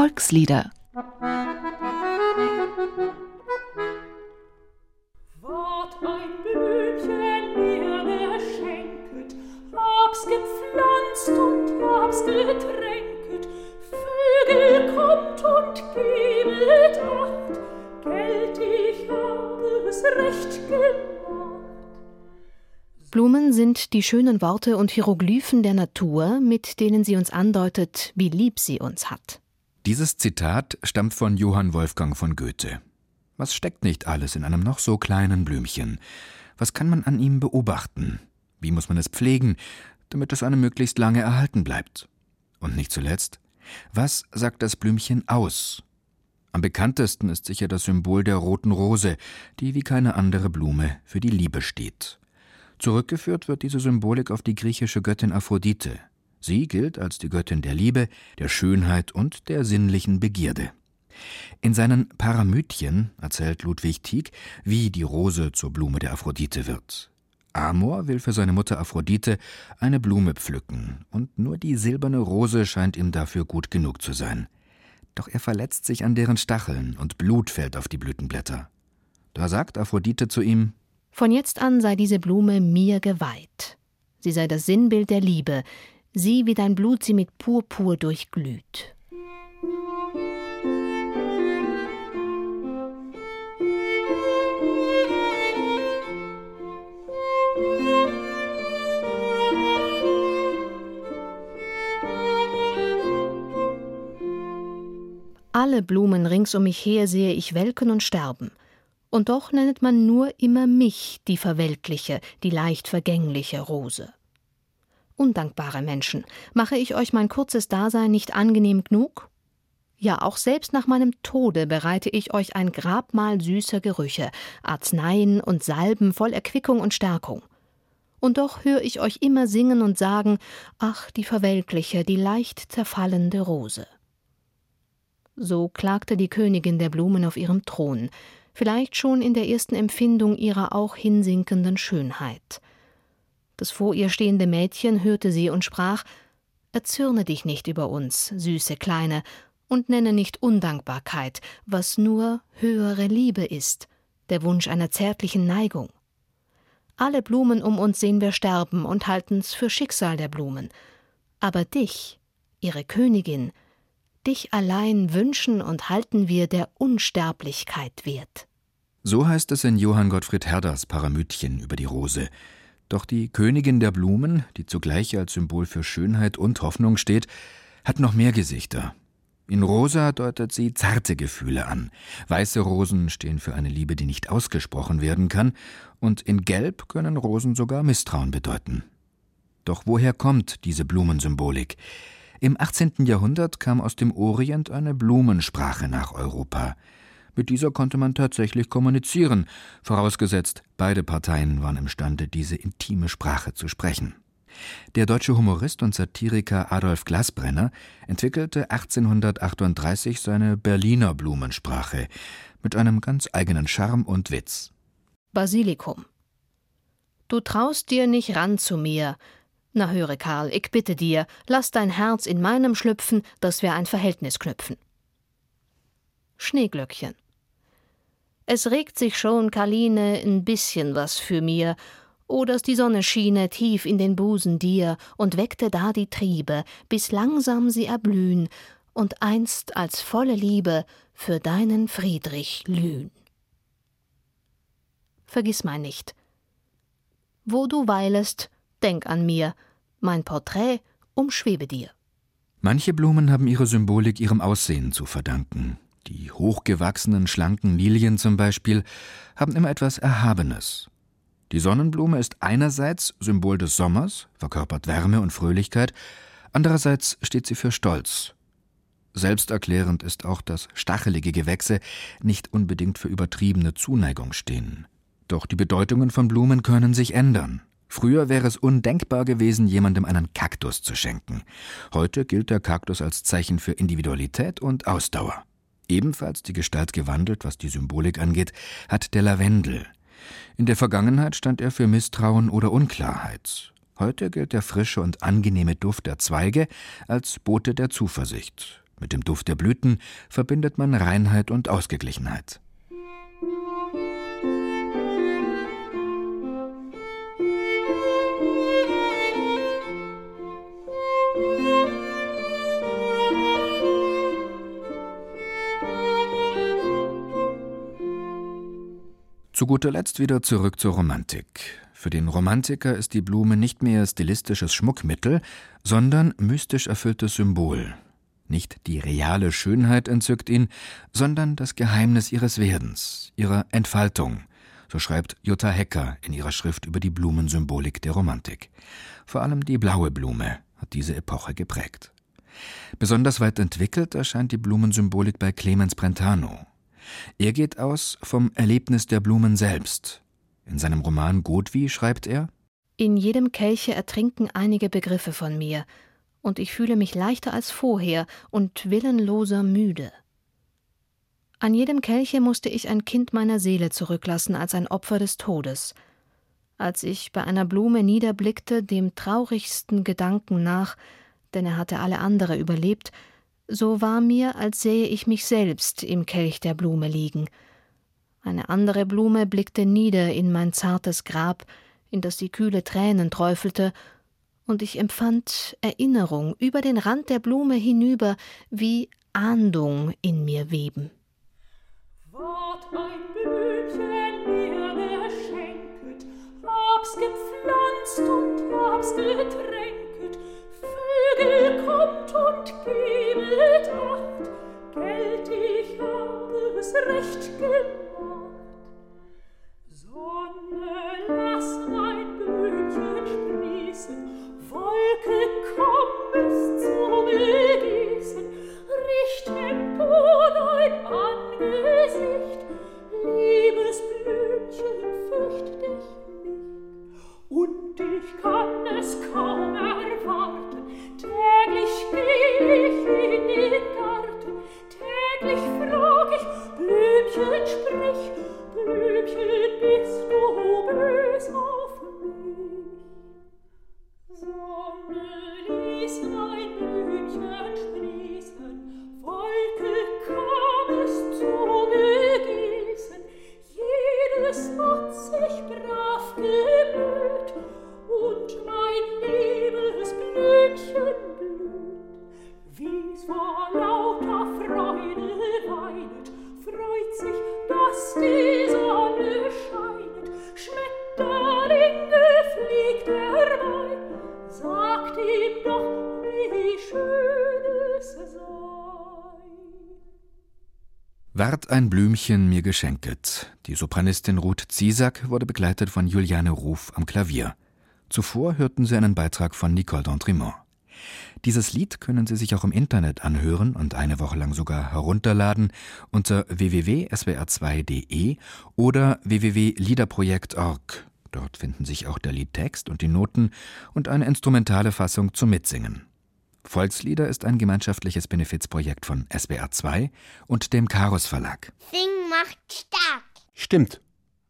Volkslieder. Wort ein Blümchen mir geschenket, hab's gepflanzt und hab's getränket, Vögel kommt und gebet Acht, Geld ich habe es recht gemacht. Blumen sind die schönen Worte und Hieroglyphen der Natur, mit denen sie uns andeutet, wie lieb sie uns hat. Dieses Zitat stammt von Johann Wolfgang von Goethe. Was steckt nicht alles in einem noch so kleinen Blümchen? Was kann man an ihm beobachten? Wie muss man es pflegen, damit es einem möglichst lange erhalten bleibt? Und nicht zuletzt, was sagt das Blümchen aus? Am bekanntesten ist sicher das Symbol der roten Rose, die wie keine andere Blume für die Liebe steht. Zurückgeführt wird diese Symbolik auf die griechische Göttin Aphrodite. Sie gilt als die Göttin der Liebe, der Schönheit und der sinnlichen Begierde. In seinen Paramythien erzählt Ludwig Tieck, wie die Rose zur Blume der Aphrodite wird. Amor will für seine Mutter Aphrodite eine Blume pflücken, und nur die silberne Rose scheint ihm dafür gut genug zu sein. Doch er verletzt sich an deren Stacheln, und Blut fällt auf die Blütenblätter. Da sagt Aphrodite zu ihm Von jetzt an sei diese Blume mir geweiht. Sie sei das Sinnbild der Liebe, sieh, wie dein Blut sie mit Purpur durchglüht. Alle Blumen rings um mich her sehe ich welken und sterben. Und doch nennet man nur immer mich die verweltliche, die leicht vergängliche Rose. Undankbare Menschen, mache ich euch mein kurzes Dasein nicht angenehm genug? Ja, auch selbst nach meinem Tode bereite ich euch ein Grabmal süßer Gerüche, Arzneien und Salben voll Erquickung und Stärkung. Und doch höre ich euch immer singen und sagen, ach, die verwelkliche, die leicht zerfallende Rose. So klagte die Königin der Blumen auf ihrem Thron, vielleicht schon in der ersten Empfindung ihrer auch hinsinkenden Schönheit. Das vor ihr stehende Mädchen hörte sie und sprach Erzürne dich nicht über uns, süße Kleine, und nenne nicht Undankbarkeit, was nur höhere Liebe ist, der Wunsch einer zärtlichen Neigung. Alle Blumen um uns sehen wir sterben und halten's für Schicksal der Blumen. Aber dich, ihre Königin, dich allein wünschen und halten wir der Unsterblichkeit wert. So heißt es in Johann Gottfried Herders Paramythien über die Rose. Doch die Königin der Blumen, die zugleich als Symbol für Schönheit und Hoffnung steht, hat noch mehr Gesichter. In Rosa deutet sie zarte Gefühle an. Weiße Rosen stehen für eine Liebe, die nicht ausgesprochen werden kann, und in Gelb können Rosen sogar Misstrauen bedeuten. Doch woher kommt diese Blumensymbolik? Im 18. Jahrhundert kam aus dem Orient eine Blumensprache nach Europa. Mit dieser konnte man tatsächlich kommunizieren, vorausgesetzt, beide Parteien waren imstande, diese intime Sprache zu sprechen. Der deutsche Humorist und Satiriker Adolf Glasbrenner entwickelte 1838 seine Berliner Blumensprache mit einem ganz eigenen Charme und Witz. Basilikum. Du traust dir nicht ran zu mir, na höre, Karl, ich bitte dir, lass dein Herz in meinem schlüpfen, dass wir ein Verhältnis knüpfen. Schneeglöckchen. Es regt sich schon, Karline, ein bisschen was für mir, o dass die Sonne schiene tief in den Busen dir und weckte da die Triebe, bis langsam sie erblühen und einst als volle Liebe für deinen Friedrich glühen. Vergiss mein nicht. Wo du weilest, denk an mir, mein Porträt umschwebe dir. Manche Blumen haben ihre Symbolik ihrem Aussehen zu verdanken. Die hochgewachsenen, schlanken Lilien zum Beispiel haben immer etwas Erhabenes. Die Sonnenblume ist einerseits Symbol des Sommers, verkörpert Wärme und Fröhlichkeit, andererseits steht sie für Stolz. Selbsterklärend ist auch, dass stachelige Gewächse nicht unbedingt für übertriebene Zuneigung stehen. Doch die Bedeutungen von Blumen können sich ändern. Früher wäre es undenkbar gewesen, jemandem einen Kaktus zu schenken. Heute gilt der Kaktus als Zeichen für Individualität und Ausdauer. Ebenfalls die Gestalt gewandelt, was die Symbolik angeht, hat der Lavendel. In der Vergangenheit stand er für Misstrauen oder Unklarheit. Heute gilt der frische und angenehme Duft der Zweige als Bote der Zuversicht. Mit dem Duft der Blüten verbindet man Reinheit und Ausgeglichenheit. Zu guter Letzt wieder zurück zur Romantik. Für den Romantiker ist die Blume nicht mehr stilistisches Schmuckmittel, sondern mystisch erfülltes Symbol. Nicht die reale Schönheit entzückt ihn, sondern das Geheimnis ihres Werdens, ihrer Entfaltung, so schreibt Jutta Hecker in ihrer Schrift über die Blumensymbolik der Romantik. Vor allem die blaue Blume hat diese Epoche geprägt. Besonders weit entwickelt erscheint die Blumensymbolik bei Clemens Brentano, er geht aus vom Erlebnis der Blumen selbst. In seinem Roman Godwi schreibt er In jedem Kelche ertrinken einige Begriffe von mir, und ich fühle mich leichter als vorher und willenloser müde. An jedem Kelche musste ich ein Kind meiner Seele zurücklassen als ein Opfer des Todes. Als ich bei einer Blume niederblickte, dem traurigsten Gedanken nach, denn er hatte alle andere überlebt, so war mir, als sähe ich mich selbst im Kelch der Blume liegen. Eine andere Blume blickte nieder in mein zartes Grab, in das die kühle Tränen träufelte, und ich empfand Erinnerung über den Rand der Blume hinüber, wie Ahndung in mir weben. Ward ein Blümchen mir geschenket, hab's gepflanzt und hab's getränket, Vögel kommt und gebet Acht, Ward ein Blümchen mir geschenket. Die Sopranistin Ruth Ziesack wurde begleitet von Juliane Ruf am Klavier. Zuvor hörten Sie einen Beitrag von Nicole d'Entremont. Dieses Lied können Sie sich auch im Internet anhören und eine Woche lang sogar herunterladen unter www.swr2.de oder www.liederprojekt.org. Dort finden sich auch der Liedtext und die Noten und eine instrumentale Fassung zum Mitsingen. Volkslieder ist ein gemeinschaftliches Benefizprojekt von SWR2 und dem Karos Verlag. Sing macht stark. Stimmt.